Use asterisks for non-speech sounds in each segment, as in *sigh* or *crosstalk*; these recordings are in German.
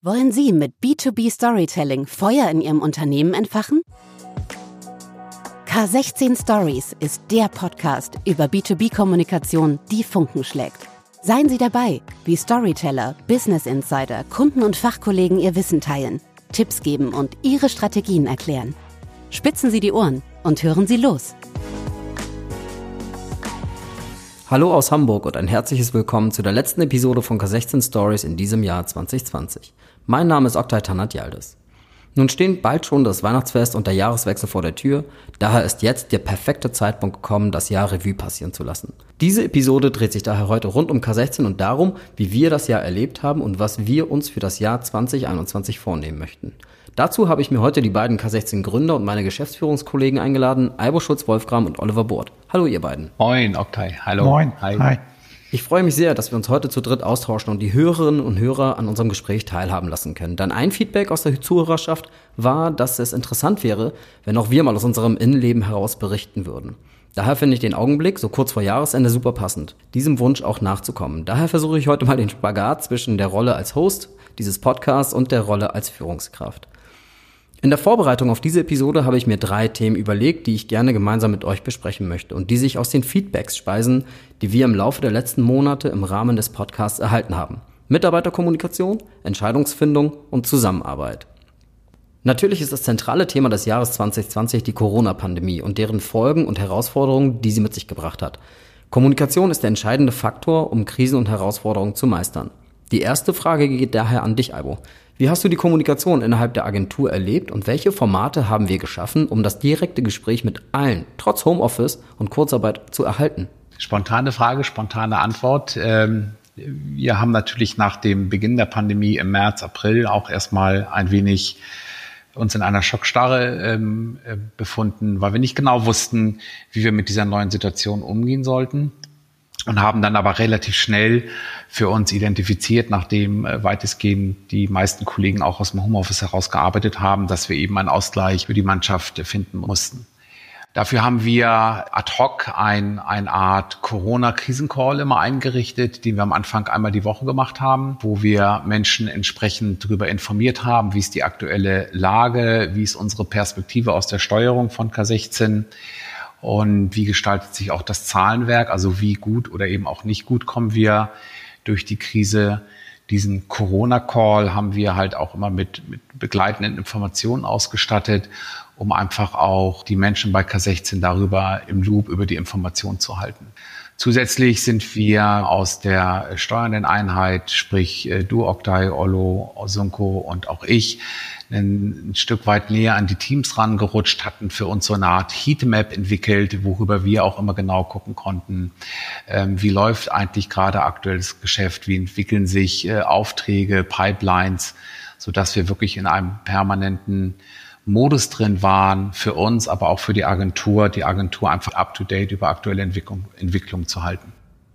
Wollen Sie mit B2B Storytelling Feuer in Ihrem Unternehmen entfachen? K16 Stories ist der Podcast über B2B-Kommunikation, die Funken schlägt. Seien Sie dabei, wie Storyteller, Business Insider, Kunden und Fachkollegen ihr Wissen teilen, Tipps geben und ihre Strategien erklären. Spitzen Sie die Ohren und hören Sie los. Hallo aus Hamburg und ein herzliches Willkommen zu der letzten Episode von K16 Stories in diesem Jahr 2020. Mein Name ist Oktay Tanat Yildiz. Nun stehen bald schon das Weihnachtsfest und der Jahreswechsel vor der Tür, daher ist jetzt der perfekte Zeitpunkt gekommen, das Jahr Revue passieren zu lassen. Diese Episode dreht sich daher heute rund um K16 und darum, wie wir das Jahr erlebt haben und was wir uns für das Jahr 2021 vornehmen möchten. Dazu habe ich mir heute die beiden K16 Gründer und meine Geschäftsführungskollegen eingeladen, Albo Schulz-Wolfgram und Oliver Burt. Hallo ihr beiden. Moin, Oktay. Hallo. Moin. Hi. Hi. Ich freue mich sehr, dass wir uns heute zu dritt austauschen und die Hörerinnen und Hörer an unserem Gespräch teilhaben lassen können. Dann ein Feedback aus der Zuhörerschaft war, dass es interessant wäre, wenn auch wir mal aus unserem Innenleben heraus berichten würden. Daher finde ich den Augenblick, so kurz vor Jahresende, super passend, diesem Wunsch auch nachzukommen. Daher versuche ich heute mal den Spagat zwischen der Rolle als Host dieses Podcasts und der Rolle als Führungskraft. In der Vorbereitung auf diese Episode habe ich mir drei Themen überlegt, die ich gerne gemeinsam mit euch besprechen möchte und die sich aus den Feedbacks speisen, die wir im Laufe der letzten Monate im Rahmen des Podcasts erhalten haben. Mitarbeiterkommunikation, Entscheidungsfindung und Zusammenarbeit. Natürlich ist das zentrale Thema des Jahres 2020 die Corona-Pandemie und deren Folgen und Herausforderungen, die sie mit sich gebracht hat. Kommunikation ist der entscheidende Faktor, um Krisen und Herausforderungen zu meistern. Die erste Frage geht daher an dich, Albo. Wie hast du die Kommunikation innerhalb der Agentur erlebt und welche Formate haben wir geschaffen, um das direkte Gespräch mit allen, trotz Homeoffice und Kurzarbeit, zu erhalten? Spontane Frage, spontane Antwort. Ähm, wir haben natürlich nach dem Beginn der Pandemie im März, April auch erstmal ein wenig uns in einer Schockstarre ähm, äh, befunden, weil wir nicht genau wussten, wie wir mit dieser neuen Situation umgehen sollten und haben dann aber relativ schnell für uns identifiziert, nachdem äh, weitestgehend die meisten Kollegen auch aus dem Homeoffice herausgearbeitet haben, dass wir eben einen Ausgleich für die Mannschaft finden mussten. Dafür haben wir ad hoc ein, eine Art Corona-Krisencall immer eingerichtet, den wir am Anfang einmal die Woche gemacht haben, wo wir Menschen entsprechend darüber informiert haben, wie ist die aktuelle Lage, wie ist unsere Perspektive aus der Steuerung von K16 und wie gestaltet sich auch das Zahlenwerk, also wie gut oder eben auch nicht gut kommen wir durch die Krise. Diesen Corona-Call haben wir halt auch immer mit, mit begleitenden Informationen ausgestattet, um einfach auch die Menschen bei K16 darüber im Loop über die Information zu halten. Zusätzlich sind wir aus der steuernden Einheit, sprich äh, du, Oktay, Ollo, Osunko und auch ich, ein, Stück weit näher an die Teams rangerutscht, hatten für uns so eine Art Heatmap entwickelt, worüber wir auch immer genau gucken konnten, ähm, wie läuft eigentlich gerade aktuelles Geschäft, wie entwickeln sich äh, Aufträge, Pipelines, so dass wir wirklich in einem permanenten Modus drin waren für uns, aber auch für die Agentur, die Agentur einfach up-to-date über aktuelle Entwicklung, Entwicklung zu halten.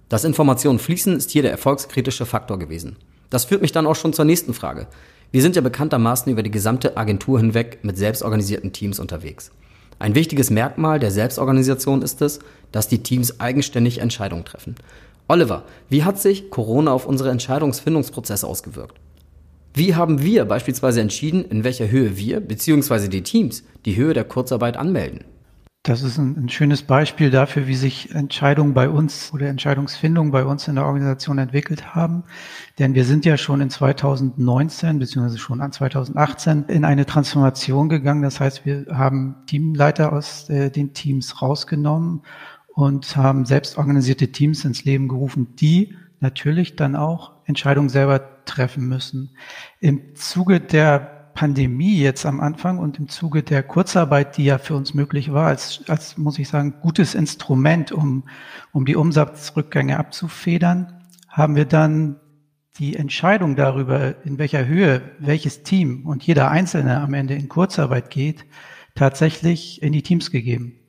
Dass Informationen fließen, ist hier der erfolgskritische Faktor gewesen. Das führt mich dann auch schon zur nächsten Frage. Wir sind ja bekanntermaßen über die gesamte Agentur hinweg mit selbstorganisierten Teams unterwegs. Ein wichtiges Merkmal der Selbstorganisation ist es, dass die Teams eigenständig Entscheidungen treffen. Oliver, wie hat sich Corona auf unsere Entscheidungsfindungsprozesse ausgewirkt? Wie haben wir beispielsweise entschieden, in welcher Höhe wir bzw. die Teams die Höhe der Kurzarbeit anmelden? Das ist ein, ein, schönes Beispiel dafür, wie sich Entscheidungen bei uns oder Entscheidungsfindung bei uns in der Organisation entwickelt haben. Denn wir sind ja schon in 2019 beziehungsweise schon an 2018 in eine Transformation gegangen. Das heißt, wir haben Teamleiter aus äh, den Teams rausgenommen und haben selbst organisierte Teams ins Leben gerufen, die natürlich dann auch Entscheidungen selber treffen müssen. Im Zuge der Pandemie jetzt am Anfang und im Zuge der Kurzarbeit, die ja für uns möglich war, als, als muss ich sagen, gutes Instrument, um, um die Umsatzrückgänge abzufedern, haben wir dann die Entscheidung darüber, in welcher Höhe welches Team und jeder Einzelne am Ende in Kurzarbeit geht, tatsächlich in die Teams gegeben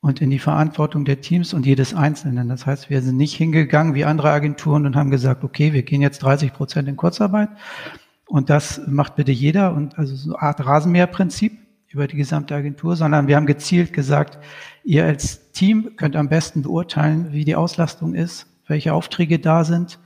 und in die Verantwortung der Teams und jedes Einzelnen. Das heißt, wir sind nicht hingegangen wie andere Agenturen und haben gesagt, okay, wir gehen jetzt 30 Prozent in Kurzarbeit, und das macht bitte jeder und also so eine Art Rasenmäherprinzip über die gesamte Agentur, sondern wir haben gezielt gesagt, ihr als Team könnt am besten beurteilen, wie die Auslastung ist, welche Aufträge da sind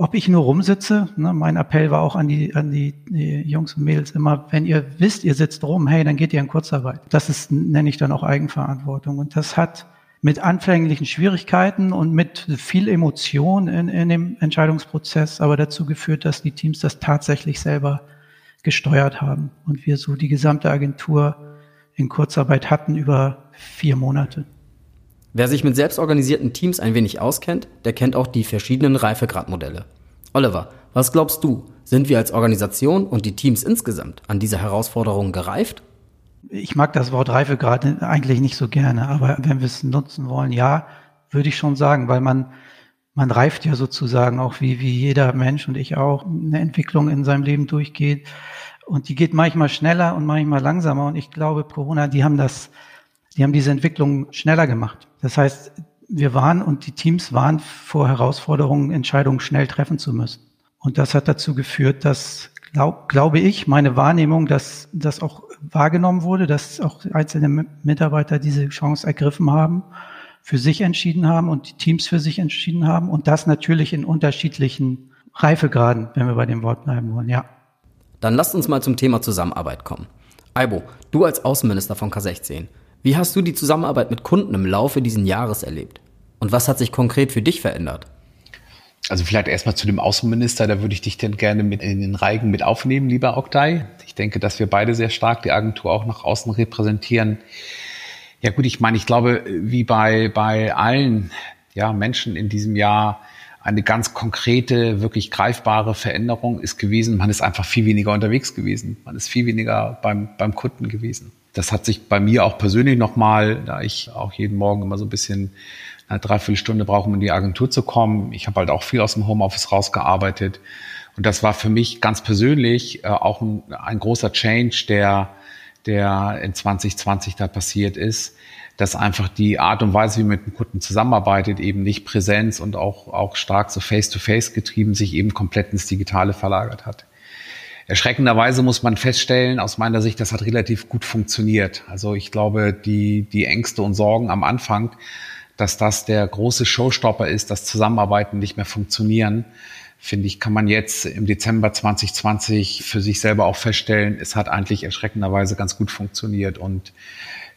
ob ich nur rumsitze, ne, mein Appell war auch an die, an die, die, Jungs und Mädels immer, wenn ihr wisst, ihr sitzt rum, hey, dann geht ihr in Kurzarbeit. Das ist, nenne ich dann auch Eigenverantwortung. Und das hat mit anfänglichen Schwierigkeiten und mit viel Emotion in, in dem Entscheidungsprozess aber dazu geführt, dass die Teams das tatsächlich selber gesteuert haben und wir so die gesamte Agentur in Kurzarbeit hatten über vier Monate. Wer sich mit selbstorganisierten Teams ein wenig auskennt, der kennt auch die verschiedenen Reifegradmodelle. Oliver, was glaubst du? Sind wir als Organisation und die Teams insgesamt an diese Herausforderungen gereift? Ich mag das Wort Reifegrad eigentlich nicht so gerne, aber wenn wir es nutzen wollen, ja, würde ich schon sagen, weil man, man reift ja sozusagen auch wie, wie jeder Mensch und ich auch eine Entwicklung in seinem Leben durchgeht. Und die geht manchmal schneller und manchmal langsamer. Und ich glaube, Corona, die haben das, die haben diese Entwicklung schneller gemacht. Das heißt, wir waren und die Teams waren vor Herausforderungen, Entscheidungen schnell treffen zu müssen. Und das hat dazu geführt, dass, glaub, glaube ich, meine Wahrnehmung, dass das auch wahrgenommen wurde, dass auch einzelne Mitarbeiter diese Chance ergriffen haben, für sich entschieden haben und die Teams für sich entschieden haben und das natürlich in unterschiedlichen Reifegraden, wenn wir bei dem Wort bleiben wollen, ja. Dann lasst uns mal zum Thema Zusammenarbeit kommen. Aibo, du als Außenminister von K16, wie hast du die Zusammenarbeit mit Kunden im Laufe dieses Jahres erlebt? Und was hat sich konkret für dich verändert? Also vielleicht erstmal zu dem Außenminister, da würde ich dich denn gerne mit in den Reigen mit aufnehmen, lieber Oktay. Ich denke, dass wir beide sehr stark die Agentur auch nach außen repräsentieren. Ja gut, ich meine, ich glaube, wie bei, bei allen ja, Menschen in diesem Jahr eine ganz konkrete, wirklich greifbare Veränderung ist gewesen. Man ist einfach viel weniger unterwegs gewesen. Man ist viel weniger beim, beim Kunden gewesen. Das hat sich bei mir auch persönlich nochmal, da ich auch jeden Morgen immer so ein bisschen eine Dreiviertelstunde brauche, um in die Agentur zu kommen. Ich habe halt auch viel aus dem Homeoffice rausgearbeitet. Und das war für mich ganz persönlich äh, auch ein, ein großer Change, der, der in 2020 da passiert ist, dass einfach die Art und Weise, wie man mit dem Kunden zusammenarbeitet, eben nicht Präsenz und auch, auch stark so face-to-face -face getrieben, sich eben komplett ins Digitale verlagert hat. Erschreckenderweise muss man feststellen, aus meiner Sicht, das hat relativ gut funktioniert. Also ich glaube, die, die Ängste und Sorgen am Anfang, dass das der große Showstopper ist, dass Zusammenarbeiten nicht mehr funktionieren, finde ich, kann man jetzt im Dezember 2020 für sich selber auch feststellen, es hat eigentlich erschreckenderweise ganz gut funktioniert. Und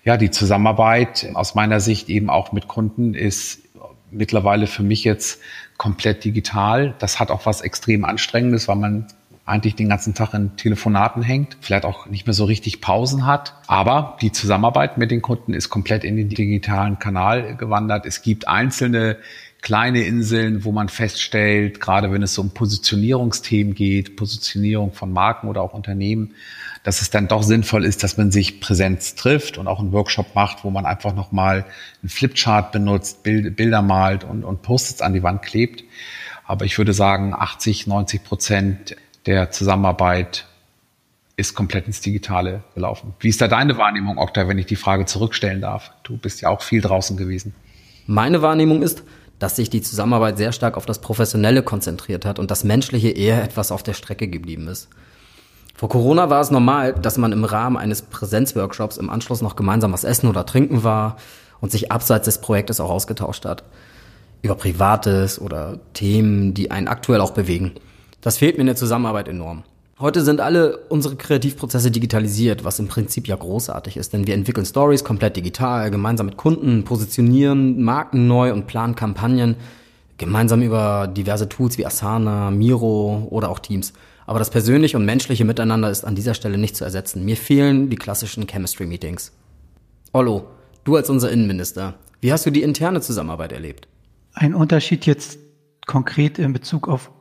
ja, die Zusammenarbeit aus meiner Sicht eben auch mit Kunden ist mittlerweile für mich jetzt komplett digital. Das hat auch was extrem Anstrengendes, weil man eigentlich den ganzen Tag in Telefonaten hängt, vielleicht auch nicht mehr so richtig Pausen hat. Aber die Zusammenarbeit mit den Kunden ist komplett in den digitalen Kanal gewandert. Es gibt einzelne kleine Inseln, wo man feststellt, gerade wenn es um Positionierungsthemen geht, Positionierung von Marken oder auch Unternehmen, dass es dann doch sinnvoll ist, dass man sich Präsenz trifft und auch einen Workshop macht, wo man einfach nochmal einen Flipchart benutzt, Bilder malt und, und Post-its an die Wand klebt. Aber ich würde sagen, 80, 90 Prozent der Zusammenarbeit ist komplett ins Digitale gelaufen. Wie ist da deine Wahrnehmung, Okta, wenn ich die Frage zurückstellen darf? Du bist ja auch viel draußen gewesen. Meine Wahrnehmung ist, dass sich die Zusammenarbeit sehr stark auf das Professionelle konzentriert hat und das Menschliche eher etwas auf der Strecke geblieben ist. Vor Corona war es normal, dass man im Rahmen eines Präsenzworkshops im Anschluss noch gemeinsam was essen oder trinken war und sich abseits des Projektes auch ausgetauscht hat. Über Privates oder Themen, die einen aktuell auch bewegen. Das fehlt mir in der Zusammenarbeit enorm. Heute sind alle unsere Kreativprozesse digitalisiert, was im Prinzip ja großartig ist, denn wir entwickeln Stories komplett digital, gemeinsam mit Kunden, positionieren Marken neu und planen Kampagnen, gemeinsam über diverse Tools wie Asana, Miro oder auch Teams. Aber das persönliche und menschliche Miteinander ist an dieser Stelle nicht zu ersetzen. Mir fehlen die klassischen Chemistry-Meetings. Ollo, du als unser Innenminister, wie hast du die interne Zusammenarbeit erlebt? Ein Unterschied jetzt konkret in Bezug auf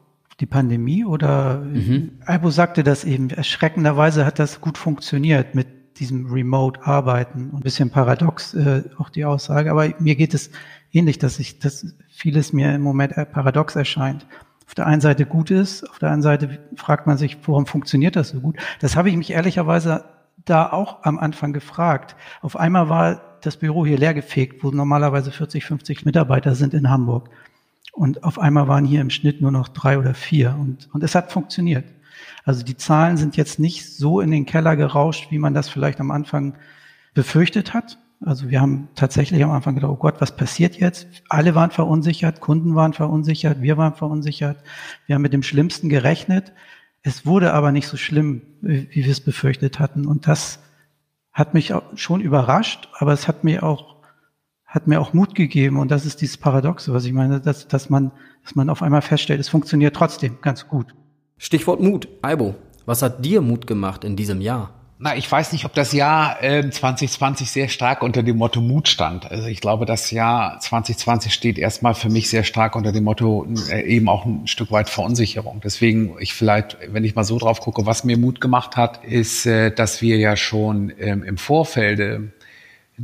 die Pandemie oder mhm. Albo sagte das eben, erschreckenderweise hat das gut funktioniert mit diesem Remote-Arbeiten. Ein bisschen paradox äh, auch die Aussage, aber mir geht es ähnlich, dass ich, dass vieles mir im Moment paradox erscheint. Auf der einen Seite gut ist, auf der anderen Seite fragt man sich, warum funktioniert das so gut? Das habe ich mich ehrlicherweise da auch am Anfang gefragt. Auf einmal war das Büro hier leergefegt, wo normalerweise 40, 50 Mitarbeiter sind in Hamburg. Und auf einmal waren hier im Schnitt nur noch drei oder vier. Und, und es hat funktioniert. Also die Zahlen sind jetzt nicht so in den Keller gerauscht, wie man das vielleicht am Anfang befürchtet hat. Also wir haben tatsächlich am Anfang gedacht, oh Gott, was passiert jetzt? Alle waren verunsichert, Kunden waren verunsichert, wir waren verunsichert. Wir haben mit dem Schlimmsten gerechnet. Es wurde aber nicht so schlimm, wie wir es befürchtet hatten. Und das hat mich schon überrascht, aber es hat mir auch, hat mir auch Mut gegeben. Und das ist dieses Paradoxe, was ich meine, dass, dass man, dass man auf einmal feststellt, es funktioniert trotzdem ganz gut. Stichwort Mut. Aibo, was hat dir Mut gemacht in diesem Jahr? Na, ich weiß nicht, ob das Jahr äh, 2020 sehr stark unter dem Motto Mut stand. Also ich glaube, das Jahr 2020 steht erstmal für mich sehr stark unter dem Motto äh, eben auch ein Stück weit Verunsicherung. Deswegen, ich vielleicht, wenn ich mal so drauf gucke, was mir Mut gemacht hat, ist, äh, dass wir ja schon ähm, im Vorfelde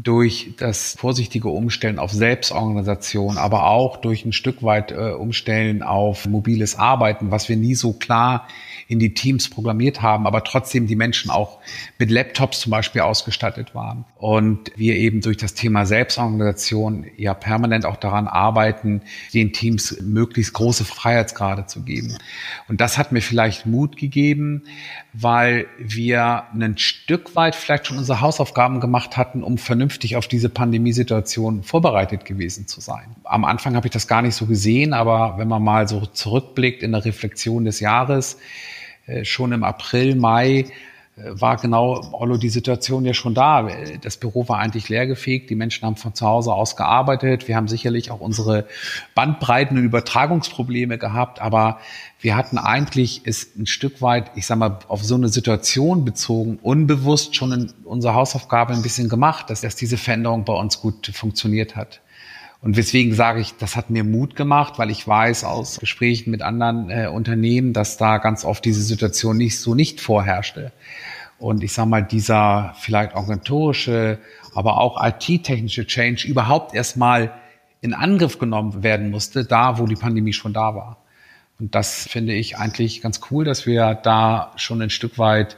durch das vorsichtige Umstellen auf Selbstorganisation, aber auch durch ein Stück weit äh, Umstellen auf mobiles Arbeiten, was wir nie so klar in die Teams programmiert haben, aber trotzdem die Menschen auch mit Laptops zum Beispiel ausgestattet waren. Und wir eben durch das Thema Selbstorganisation ja permanent auch daran arbeiten, den Teams möglichst große Freiheitsgrade zu geben. Und das hat mir vielleicht Mut gegeben, weil wir ein Stück weit vielleicht schon unsere Hausaufgaben gemacht hatten, um vernünftig auf diese Pandemiesituation vorbereitet gewesen zu sein. Am Anfang habe ich das gar nicht so gesehen, aber wenn man mal so zurückblickt in der Reflexion des Jahres, schon im April, Mai äh, war genau, Ollo, die Situation ja schon da. Das Büro war eigentlich leergefegt. Die Menschen haben von zu Hause aus gearbeitet. Wir haben sicherlich auch unsere Bandbreiten und Übertragungsprobleme gehabt. Aber wir hatten eigentlich es ein Stück weit, ich sag mal, auf so eine Situation bezogen, unbewusst schon in unserer Hausaufgabe ein bisschen gemacht, dass, dass diese Veränderung bei uns gut funktioniert hat. Und weswegen sage ich, das hat mir Mut gemacht, weil ich weiß aus Gesprächen mit anderen äh, Unternehmen, dass da ganz oft diese Situation nicht so nicht vorherrschte. Und ich sage mal, dieser vielleicht organisatorische, aber auch IT-technische Change überhaupt erstmal in Angriff genommen werden musste, da wo die Pandemie schon da war. Und das finde ich eigentlich ganz cool, dass wir da schon ein Stück weit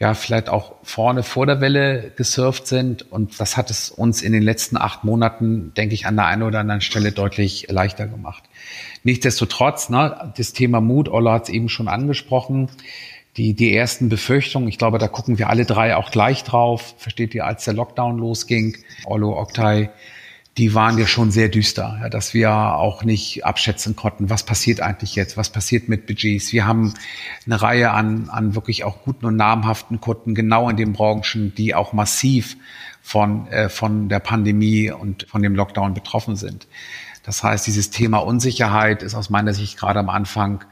ja, vielleicht auch vorne vor der Welle gesurft sind. Und das hat es uns in den letzten acht Monaten, denke ich, an der einen oder anderen Stelle deutlich leichter gemacht. Nichtsdestotrotz, ne, das Thema Mut, Ola hat es eben schon angesprochen, die, die ersten Befürchtungen, ich glaube, da gucken wir alle drei auch gleich drauf. Versteht ihr, als der Lockdown losging, Olo, Oktay, die waren ja schon sehr düster, ja, dass wir auch nicht abschätzen konnten, was passiert eigentlich jetzt, was passiert mit Budgets. Wir haben eine Reihe an, an wirklich auch guten und namhaften Kunden genau in den Branchen, die auch massiv von, äh, von der Pandemie und von dem Lockdown betroffen sind. Das heißt, dieses Thema Unsicherheit ist aus meiner Sicht gerade am Anfang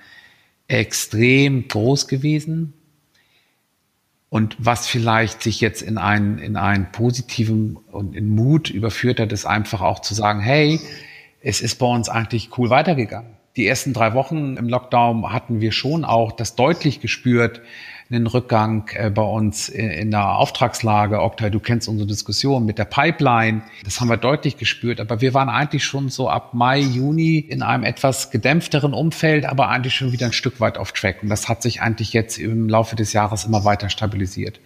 extrem groß gewesen. Und was vielleicht sich jetzt in einen, in einen positiven und in Mut überführt hat, ist einfach auch zu sagen, hey, es ist bei uns eigentlich cool weitergegangen. Die ersten drei Wochen im Lockdown hatten wir schon auch das deutlich gespürt, einen Rückgang äh, bei uns in der Auftragslage. Oktay, du kennst unsere Diskussion mit der Pipeline. Das haben wir deutlich gespürt. Aber wir waren eigentlich schon so ab Mai, Juni in einem etwas gedämpfteren Umfeld, aber eigentlich schon wieder ein Stück weit auf Track. Und das hat sich eigentlich jetzt im Laufe des Jahres immer weiter stabilisiert.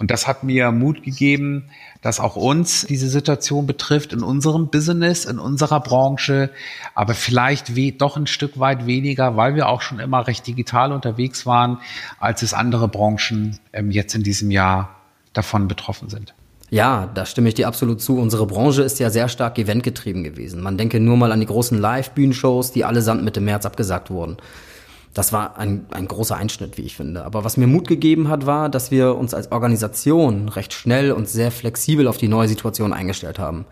Und das hat mir Mut gegeben, dass auch uns diese Situation betrifft in unserem Business, in unserer Branche, aber vielleicht doch ein Stück weit weniger, weil wir auch schon immer recht digital unterwegs waren, als es andere Branchen ähm, jetzt in diesem Jahr davon betroffen sind. Ja, da stimme ich dir absolut zu. Unsere Branche ist ja sehr stark eventgetrieben gewesen. Man denke nur mal an die großen Live-Bühnenshows, die allesamt Mitte März abgesagt wurden das war ein, ein großer Einschnitt, wie ich finde. Aber was mir Mut gegeben hat, war, dass wir uns als Organisation recht schnell und sehr flexibel auf die neue Situation eingestellt haben.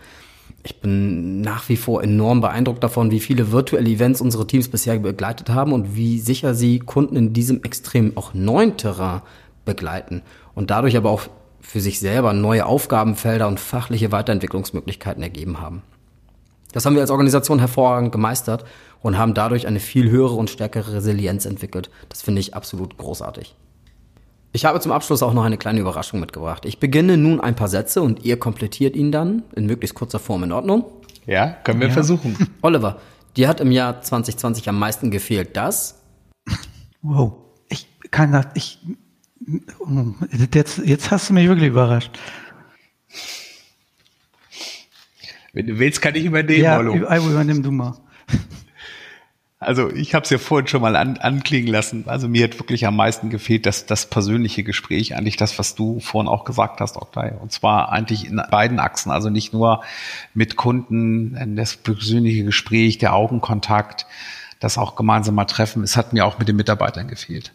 Ich bin nach wie vor enorm beeindruckt davon, wie viele virtuelle Events unsere Teams bisher begleitet haben und wie sicher sie Kunden in diesem extrem auch neuen Terrain begleiten und dadurch aber auch für sich selber neue Aufgabenfelder und fachliche Weiterentwicklungsmöglichkeiten ergeben haben. Das haben wir als Organisation hervorragend gemeistert und haben dadurch eine viel höhere und stärkere Resilienz entwickelt. Das finde ich absolut großartig. Ich habe zum Abschluss auch noch eine kleine Überraschung mitgebracht. Ich beginne nun ein paar Sätze und ihr komplettiert ihn dann in möglichst kurzer Form in Ordnung. Ja, können wir ja. versuchen. *laughs* Oliver, dir hat im Jahr 2020 am meisten gefehlt das? Wow, ich kann das, ich, jetzt, jetzt hast du mich wirklich überrascht. Wenn du willst, kann ich übernehmen, ja, Olo. Ja, übernimm du mal. Also ich habe es ja vorhin schon mal an, anklingen lassen. Also mir hat wirklich am meisten gefehlt, dass das persönliche Gespräch, eigentlich das, was du vorhin auch gesagt hast, Oktay. Und zwar eigentlich in beiden Achsen. Also nicht nur mit Kunden, das persönliche Gespräch, der Augenkontakt, das auch gemeinsam Treffen. Es hat mir auch mit den Mitarbeitern gefehlt.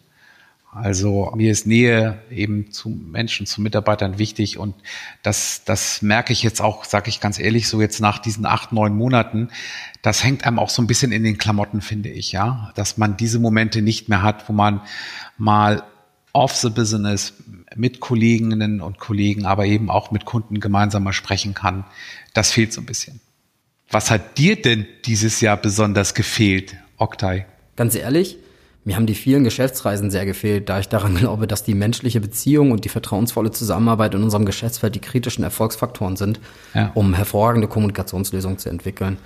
Also mir ist Nähe eben zu Menschen, zu Mitarbeitern wichtig und das, das merke ich jetzt auch, sage ich ganz ehrlich, so jetzt nach diesen acht, neun Monaten, das hängt einem auch so ein bisschen in den Klamotten, finde ich, ja, dass man diese Momente nicht mehr hat, wo man mal off the business mit Kolleginnen und Kollegen, aber eben auch mit Kunden gemeinsam mal sprechen kann. Das fehlt so ein bisschen. Was hat dir denn dieses Jahr besonders gefehlt, Oktay? Ganz ehrlich, mir haben die vielen Geschäftsreisen sehr gefehlt, da ich daran *laughs* glaube, dass die menschliche Beziehung und die vertrauensvolle Zusammenarbeit in unserem Geschäftsfeld die kritischen Erfolgsfaktoren sind, ja. um hervorragende Kommunikationslösungen zu entwickeln.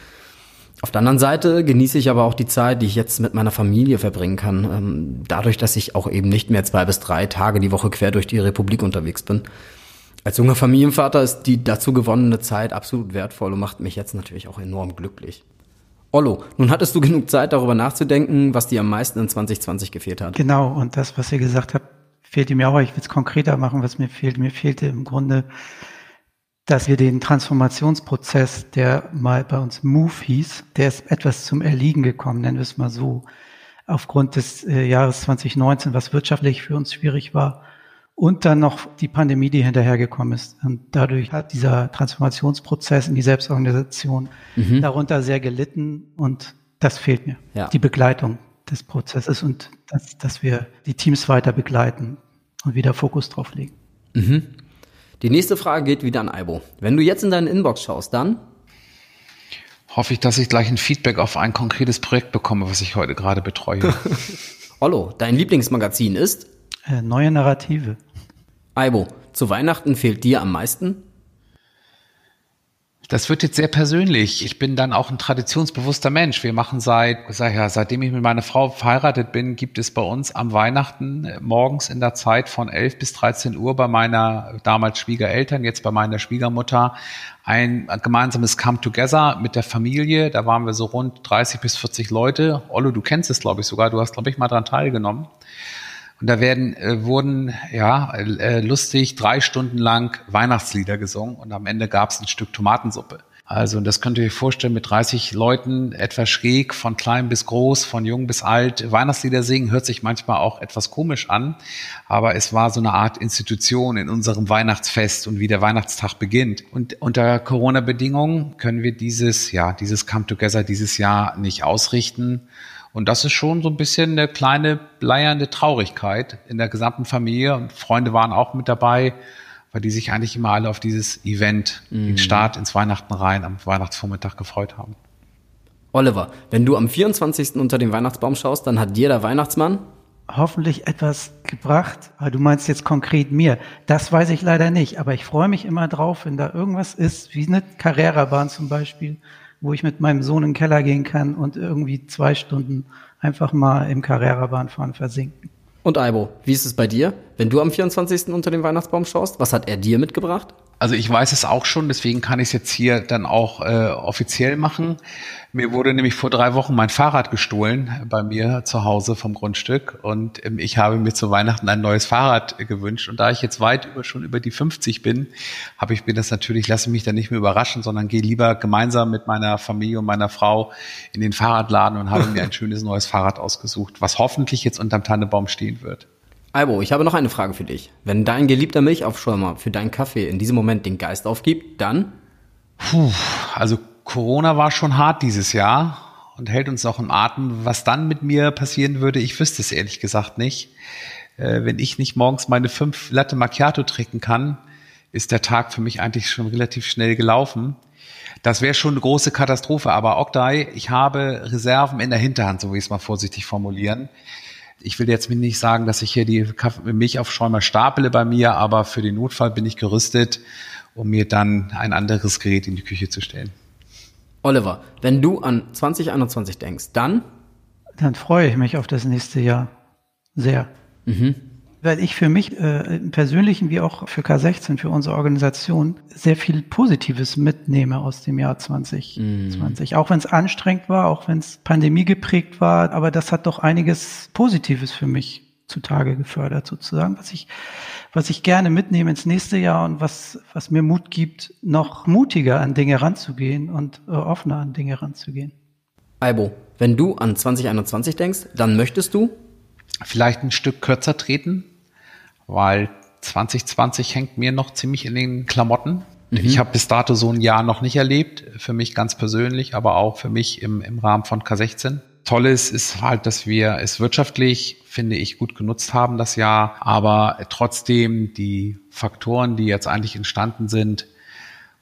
Auf der anderen Seite genieße ich aber auch die Zeit, die ich jetzt mit meiner Familie verbringen kann, ähm, dadurch, dass ich auch eben nicht mehr zwei bis drei Tage die Woche quer durch die Republik unterwegs bin. Als junger Familienvater ist die dazu gewonnene Zeit absolut wertvoll und macht mich jetzt natürlich auch enorm glücklich. Ollo, nun hattest du genug Zeit, darüber nachzudenken, was dir am meisten in 2020 gefehlt hat. Genau, und das, was ihr gesagt habt, fehlte mir auch. Ich will es konkreter machen, was mir fehlt. Mir fehlte im Grunde, dass wir den Transformationsprozess, der mal bei uns Move hieß, der ist etwas zum Erliegen gekommen, nennen wir es mal so. Aufgrund des äh, Jahres 2019, was wirtschaftlich für uns schwierig war, und dann noch die Pandemie, die hinterhergekommen ist. Und dadurch hat dieser Transformationsprozess in die Selbstorganisation mhm. darunter sehr gelitten und das fehlt mir. Ja. Die Begleitung des Prozesses und dass, dass wir die Teams weiter begleiten und wieder Fokus drauf legen. Mhm. Die nächste Frage geht wieder an Aibo. Wenn du jetzt in deine Inbox schaust, dann hoffe ich, dass ich gleich ein Feedback auf ein konkretes Projekt bekomme, was ich heute gerade betreue. *laughs* Ollo, dein Lieblingsmagazin ist? Äh, neue Narrative. Aibo, zu Weihnachten fehlt dir am meisten? Das wird jetzt sehr persönlich. Ich bin dann auch ein traditionsbewusster Mensch. Wir machen seit, sag ja, seitdem ich mit meiner Frau verheiratet bin, gibt es bei uns am Weihnachten äh, morgens in der Zeit von 11 bis 13 Uhr bei meiner damals Schwiegereltern, jetzt bei meiner Schwiegermutter, ein gemeinsames Come Together mit der Familie. Da waren wir so rund 30 bis 40 Leute. Ollo, du kennst es, glaube ich, sogar. Du hast, glaube ich, mal daran teilgenommen. Und da werden, äh, wurden ja äh, lustig drei Stunden lang Weihnachtslieder gesungen und am Ende gab es ein Stück Tomatensuppe. Also, und das könnt ihr euch vorstellen, mit 30 Leuten, etwas schräg, von klein bis groß, von jung bis alt. Weihnachtslieder singen hört sich manchmal auch etwas komisch an, aber es war so eine Art Institution in unserem Weihnachtsfest und wie der Weihnachtstag beginnt. Und unter Corona-Bedingungen können wir dieses, ja, dieses Come Together dieses Jahr nicht ausrichten. Und das ist schon so ein bisschen eine kleine bleiernde Traurigkeit in der gesamten Familie. Und Freunde waren auch mit dabei, weil die sich eigentlich immer alle auf dieses Event, mhm. den Start ins Weihnachten rein am Weihnachtsvormittag gefreut haben. Oliver, wenn du am 24. unter den Weihnachtsbaum schaust, dann hat dir der Weihnachtsmann hoffentlich etwas gebracht. Aber du meinst jetzt konkret mir. Das weiß ich leider nicht. Aber ich freue mich immer drauf, wenn da irgendwas ist, wie eine Carrera-Bahn zum Beispiel, wo ich mit meinem Sohn in den Keller gehen kann und irgendwie zwei Stunden einfach mal im Carrera-Bahnfahren versinken. Und Aibo, wie ist es bei dir? Wenn du am 24. unter den Weihnachtsbaum schaust, was hat er dir mitgebracht? Also ich weiß es auch schon, deswegen kann ich es jetzt hier dann auch äh, offiziell machen. Mir wurde nämlich vor drei Wochen mein Fahrrad gestohlen bei mir zu Hause vom Grundstück und ähm, ich habe mir zu Weihnachten ein neues Fahrrad gewünscht und da ich jetzt weit über schon über die 50 bin, habe ich mir das natürlich, lasse mich dann nicht mehr überraschen, sondern gehe lieber gemeinsam mit meiner Familie und meiner Frau in den Fahrradladen und habe mir ein *laughs* schönes neues Fahrrad ausgesucht, was hoffentlich jetzt unterm Tannebaum stehen wird. Albo, ich habe noch eine Frage für dich. Wenn dein geliebter Milchaufschäumer für deinen Kaffee in diesem Moment den Geist aufgibt, dann? Puh, also Corona war schon hart dieses Jahr und hält uns noch im Atem. Was dann mit mir passieren würde, ich wüsste es ehrlich gesagt nicht. Äh, wenn ich nicht morgens meine fünf Latte Macchiato trinken kann, ist der Tag für mich eigentlich schon relativ schnell gelaufen. Das wäre schon eine große Katastrophe. Aber Oktay, ich habe Reserven in der Hinterhand, so wie ich es mal vorsichtig formulieren ich will jetzt nicht sagen, dass ich hier die Milchaufschäumer stapele bei mir, aber für den Notfall bin ich gerüstet, um mir dann ein anderes Gerät in die Küche zu stellen. Oliver, wenn du an 2021 denkst, dann? Dann freue ich mich auf das nächste Jahr. Sehr. Mhm. Weil ich für mich äh, im Persönlichen wie auch für K16, für unsere Organisation, sehr viel Positives mitnehme aus dem Jahr 2020. Mm. Auch wenn es anstrengend war, auch wenn es Pandemie geprägt war, aber das hat doch einiges Positives für mich zutage gefördert, sozusagen, was ich, was ich gerne mitnehme ins nächste Jahr und was, was mir Mut gibt, noch mutiger an Dinge ranzugehen und äh, offener an Dinge ranzugehen. Albo, wenn du an 2021 denkst, dann möchtest du vielleicht ein Stück kürzer treten, weil 2020 hängt mir noch ziemlich in den Klamotten. Mhm. Ich habe bis dato so ein Jahr noch nicht erlebt, für mich ganz persönlich, aber auch für mich im, im Rahmen von K16. Tolles ist halt, dass wir es wirtschaftlich, finde ich, gut genutzt haben das Jahr, aber trotzdem die Faktoren, die jetzt eigentlich entstanden sind,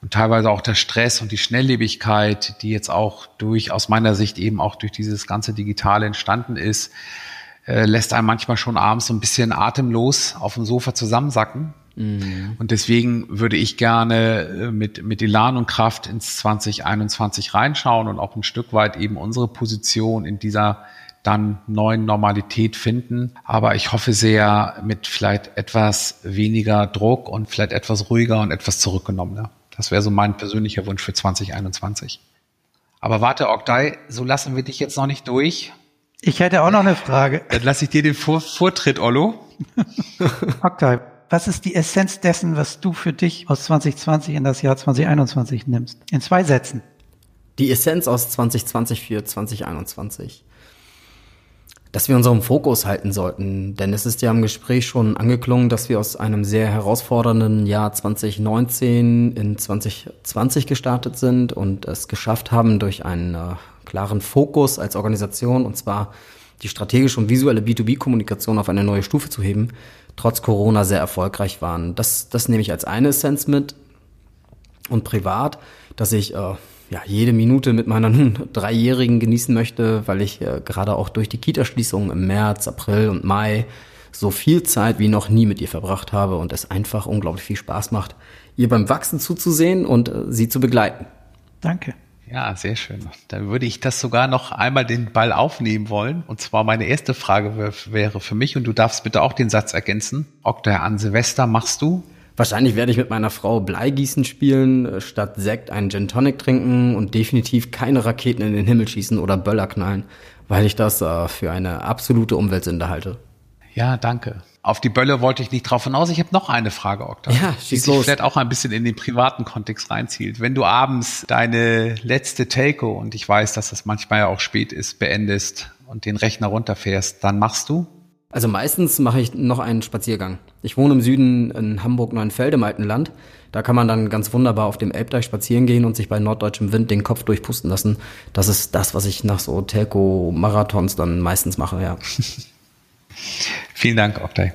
und teilweise auch der Stress und die Schnelllebigkeit, die jetzt auch durch, aus meiner Sicht eben auch durch dieses ganze Digitale entstanden ist, äh, lässt einem manchmal schon abends so ein bisschen atemlos auf dem Sofa zusammensacken. Mhm. Und deswegen würde ich gerne äh, mit, mit Elan und Kraft ins 2021 reinschauen und auch ein Stück weit eben unsere Position in dieser dann neuen Normalität finden. Aber ich hoffe sehr mit vielleicht etwas weniger Druck und vielleicht etwas ruhiger und etwas zurückgenommener. Das wäre so mein persönlicher Wunsch für 2021. Aber warte, Oktay, so lassen wir dich jetzt noch nicht durch. Ich hätte auch noch eine Frage. Dann lasse ich dir den Vor Vortritt, Ollo. Oktay, was ist die Essenz dessen, was du für dich aus 2020 in das Jahr 2021 nimmst? In zwei Sätzen. Die Essenz aus 2020 für 2021. Dass wir unseren Fokus halten sollten, denn es ist ja im Gespräch schon angeklungen, dass wir aus einem sehr herausfordernden Jahr 2019 in 2020 gestartet sind und es geschafft haben, durch einen äh, klaren Fokus als Organisation, und zwar die strategische und visuelle B2B-Kommunikation auf eine neue Stufe zu heben, trotz Corona sehr erfolgreich waren. Das, das nehme ich als eine Essenz mit. Und privat, dass ich äh, ja, jede Minute mit meiner *laughs* nun Dreijährigen genießen möchte, weil ich äh, gerade auch durch die Kitaschließungen im März, April und Mai so viel Zeit wie noch nie mit ihr verbracht habe und es einfach unglaublich viel Spaß macht, ihr beim Wachsen zuzusehen und äh, sie zu begleiten. Danke. Ja, sehr schön. Dann würde ich das sogar noch einmal den Ball aufnehmen wollen. Und zwar meine erste Frage wäre für mich, und du darfst bitte auch den Satz ergänzen. Okta, an Silvester machst du? Wahrscheinlich werde ich mit meiner Frau Bleigießen spielen, äh, statt Sekt einen Gin Tonic trinken und definitiv keine Raketen in den Himmel schießen oder Böller knallen, weil ich das äh, für eine absolute Umweltsünde halte. Ja, danke. Auf die Bölle wollte ich nicht drauf hinaus. Ich habe noch eine Frage, Okta. Ja, schieß die los. vielleicht auch ein bisschen in den privaten Kontext reinzielt. Wenn du abends deine letzte Telco, und ich weiß, dass das manchmal ja auch spät ist, beendest und den Rechner runterfährst, dann machst du? Also meistens mache ich noch einen Spaziergang. Ich wohne im Süden in Hamburg-Neuenfeld im alten Land. Da kann man dann ganz wunderbar auf dem Elbdeich spazieren gehen und sich bei norddeutschem Wind den Kopf durchpusten lassen. Das ist das, was ich nach so Telco-Marathons dann meistens mache, ja. *laughs* Vielen Dank, Oktay.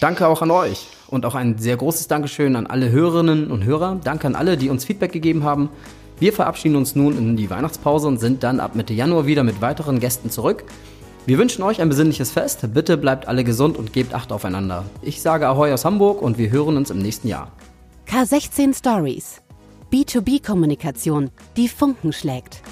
Danke auch an euch und auch ein sehr großes Dankeschön an alle Hörerinnen und Hörer. Danke an alle, die uns Feedback gegeben haben. Wir verabschieden uns nun in die Weihnachtspause und sind dann ab Mitte Januar wieder mit weiteren Gästen zurück. Wir wünschen euch ein besinnliches Fest. Bitte bleibt alle gesund und gebt Acht aufeinander. Ich sage Ahoi aus Hamburg und wir hören uns im nächsten Jahr. K16 Stories. B2B-Kommunikation, die Funken schlägt.